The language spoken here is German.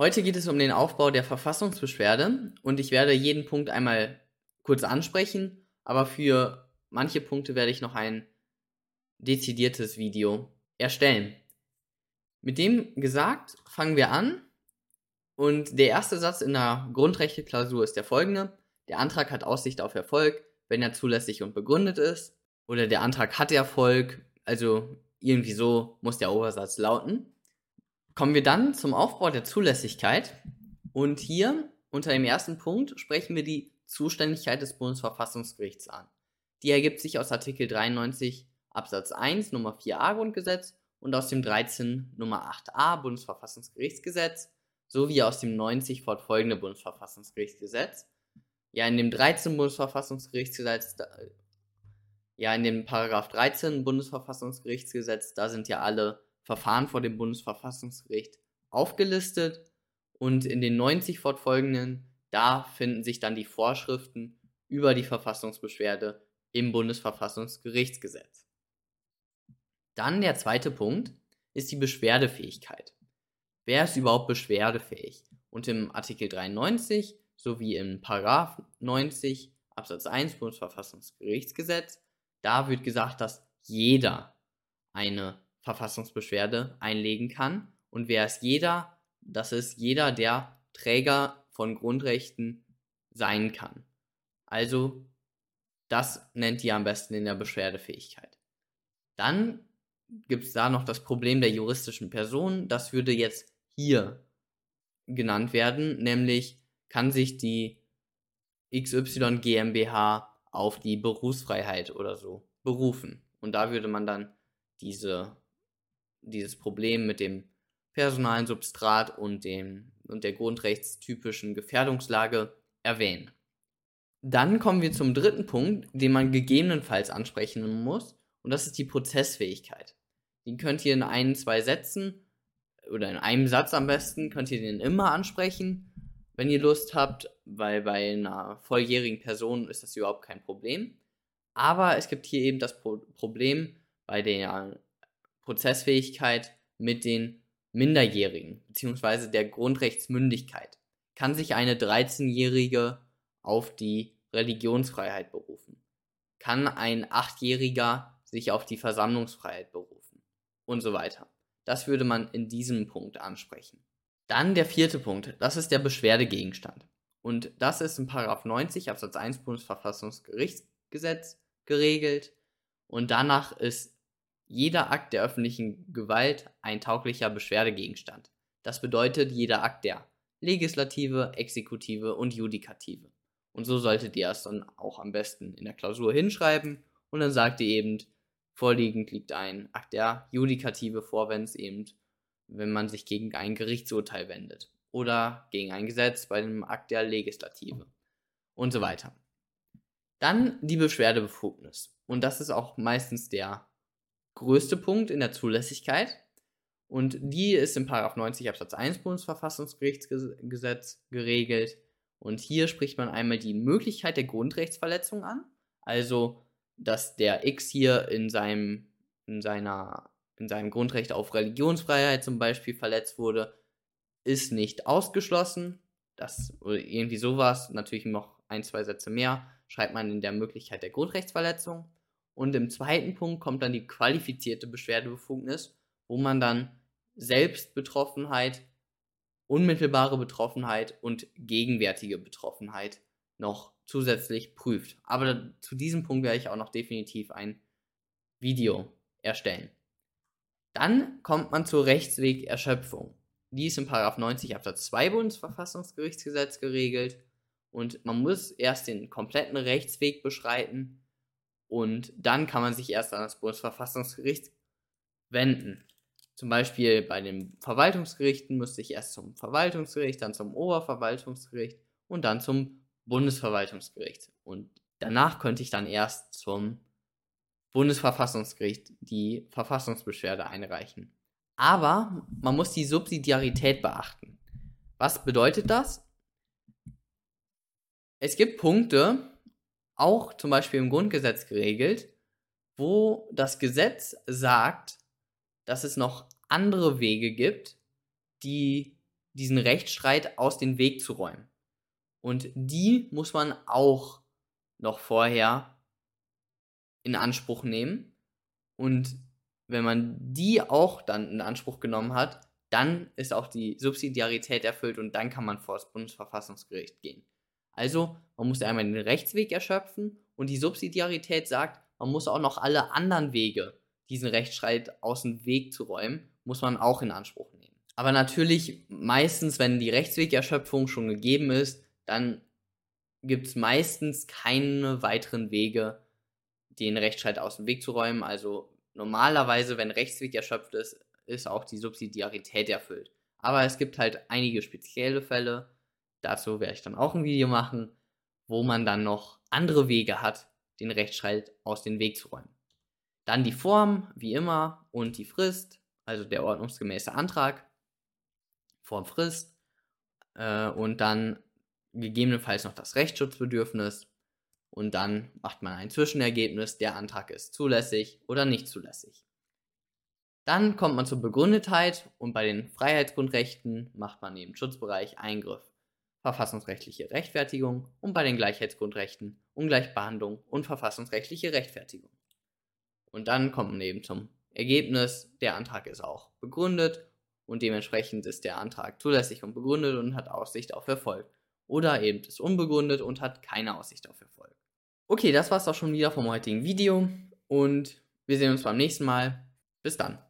Heute geht es um den Aufbau der Verfassungsbeschwerde und ich werde jeden Punkt einmal kurz ansprechen, aber für manche Punkte werde ich noch ein dezidiertes Video erstellen. Mit dem gesagt, fangen wir an. Und der erste Satz in der Grundrechte-Klausur ist der folgende. Der Antrag hat Aussicht auf Erfolg, wenn er zulässig und begründet ist. Oder der Antrag hat Erfolg, also irgendwie so muss der Obersatz lauten. Kommen wir dann zum Aufbau der Zulässigkeit. Und hier unter dem ersten Punkt sprechen wir die Zuständigkeit des Bundesverfassungsgerichts an. Die ergibt sich aus Artikel 93 Absatz 1 Nummer 4a Grundgesetz und aus dem 13 Nummer 8a Bundesverfassungsgerichtsgesetz sowie aus dem 90 fortfolgende Bundesverfassungsgerichtsgesetz. Ja, in dem 13 Bundesverfassungsgerichtsgesetz, ja, in dem Paragraph 13 Bundesverfassungsgerichtsgesetz, da sind ja alle Verfahren vor dem Bundesverfassungsgericht aufgelistet und in den 90 fortfolgenden, da finden sich dann die Vorschriften über die Verfassungsbeschwerde im Bundesverfassungsgerichtsgesetz. Dann der zweite Punkt ist die Beschwerdefähigkeit. Wer ist überhaupt beschwerdefähig? Und im Artikel 93 sowie im Paragraph 90 Absatz 1 Bundesverfassungsgerichtsgesetz, da wird gesagt, dass jeder eine Verfassungsbeschwerde einlegen kann. Und wer ist jeder? Das ist jeder, der Träger von Grundrechten sein kann. Also, das nennt ihr am besten in der Beschwerdefähigkeit. Dann gibt es da noch das Problem der juristischen Person. Das würde jetzt hier genannt werden, nämlich kann sich die XY GmbH auf die Berufsfreiheit oder so berufen. Und da würde man dann diese, dieses Problem mit dem personalen Substrat und, dem, und der grundrechtstypischen Gefährdungslage erwähnen. Dann kommen wir zum dritten Punkt, den man gegebenenfalls ansprechen muss, und das ist die Prozessfähigkeit. Den könnt ihr in ein, zwei Sätzen oder in einem Satz am besten, könnt ihr den immer ansprechen, wenn ihr Lust habt, weil bei einer volljährigen Person ist das überhaupt kein Problem. Aber es gibt hier eben das Pro Problem bei der Prozessfähigkeit mit den Minderjährigen, beziehungsweise der Grundrechtsmündigkeit. Kann sich eine 13-Jährige auf die Religionsfreiheit berufen? Kann ein 8-Jähriger sich auf die Versammlungsfreiheit berufen? und so weiter. Das würde man in diesem Punkt ansprechen. Dann der vierte Punkt, das ist der Beschwerdegegenstand. Und das ist in 90 Absatz 1 Bundesverfassungsgerichtsgesetz geregelt. Und danach ist jeder Akt der öffentlichen Gewalt ein tauglicher Beschwerdegegenstand. Das bedeutet jeder Akt der Legislative, Exekutive und Judikative. Und so solltet ihr es dann auch am besten in der Klausur hinschreiben. Und dann sagt ihr eben, Vorliegend liegt ein Akt der Judikative vor, wenn es eben, wenn man sich gegen ein Gerichtsurteil wendet. Oder gegen ein Gesetz bei dem Akt der Legislative. Und so weiter. Dann die Beschwerdebefugnis. Und das ist auch meistens der größte Punkt in der Zulässigkeit. Und die ist im 90 Absatz 1 Bundesverfassungsgerichtsgesetz geregelt. Und hier spricht man einmal die Möglichkeit der Grundrechtsverletzung an. Also dass der X hier in seinem, in seiner, in seinem Grundrecht auf Religionsfreiheit zum Beispiel verletzt wurde, ist nicht ausgeschlossen. Das, irgendwie sowas, natürlich noch ein, zwei Sätze mehr, schreibt man in der Möglichkeit der Grundrechtsverletzung. Und im zweiten Punkt kommt dann die qualifizierte Beschwerdebefugnis, wo man dann Selbstbetroffenheit, unmittelbare Betroffenheit und gegenwärtige Betroffenheit noch zusätzlich prüft. Aber zu diesem Punkt werde ich auch noch definitiv ein Video erstellen. Dann kommt man zur Rechtswegerschöpfung. Die ist im 90 Absatz 2 Bundesverfassungsgerichtsgesetz geregelt und man muss erst den kompletten Rechtsweg beschreiten und dann kann man sich erst an das Bundesverfassungsgericht wenden. Zum Beispiel bei den Verwaltungsgerichten müsste ich erst zum Verwaltungsgericht, dann zum Oberverwaltungsgericht und dann zum Bundesverwaltungsgericht. Und danach könnte ich dann erst zum Bundesverfassungsgericht die Verfassungsbeschwerde einreichen. Aber man muss die Subsidiarität beachten. Was bedeutet das? Es gibt Punkte, auch zum Beispiel im Grundgesetz geregelt, wo das Gesetz sagt, dass es noch andere Wege gibt, die diesen Rechtsstreit aus dem Weg zu räumen. Und die muss man auch noch vorher in Anspruch nehmen. Und wenn man die auch dann in Anspruch genommen hat, dann ist auch die Subsidiarität erfüllt und dann kann man vor das Bundesverfassungsgericht gehen. Also, man muss einmal den Rechtsweg erschöpfen und die Subsidiarität sagt, man muss auch noch alle anderen Wege, diesen Rechtsstreit aus dem Weg zu räumen, muss man auch in Anspruch nehmen. Aber natürlich, meistens, wenn die Rechtswegerschöpfung schon gegeben ist, dann gibt es meistens keine weiteren Wege, den Rechtsstreit aus dem Weg zu räumen. Also normalerweise, wenn Rechtsweg erschöpft ist, ist auch die Subsidiarität erfüllt. Aber es gibt halt einige spezielle Fälle, dazu werde ich dann auch ein Video machen, wo man dann noch andere Wege hat, den Rechtsstreit aus dem Weg zu räumen. Dann die Form, wie immer, und die Frist, also der ordnungsgemäße Antrag, Form Frist, äh, und dann gegebenenfalls noch das Rechtsschutzbedürfnis und dann macht man ein Zwischenergebnis, der Antrag ist zulässig oder nicht zulässig. Dann kommt man zur Begründetheit und bei den Freiheitsgrundrechten macht man im Schutzbereich Eingriff, verfassungsrechtliche Rechtfertigung und bei den Gleichheitsgrundrechten Ungleichbehandlung und verfassungsrechtliche Rechtfertigung. Und dann kommt man eben zum Ergebnis, der Antrag ist auch begründet und dementsprechend ist der Antrag zulässig und begründet und hat Aussicht auf Erfolg. Oder eben ist unbegründet und hat keine Aussicht auf Erfolg. Okay, das war's auch schon wieder vom heutigen Video und wir sehen uns beim nächsten Mal. Bis dann.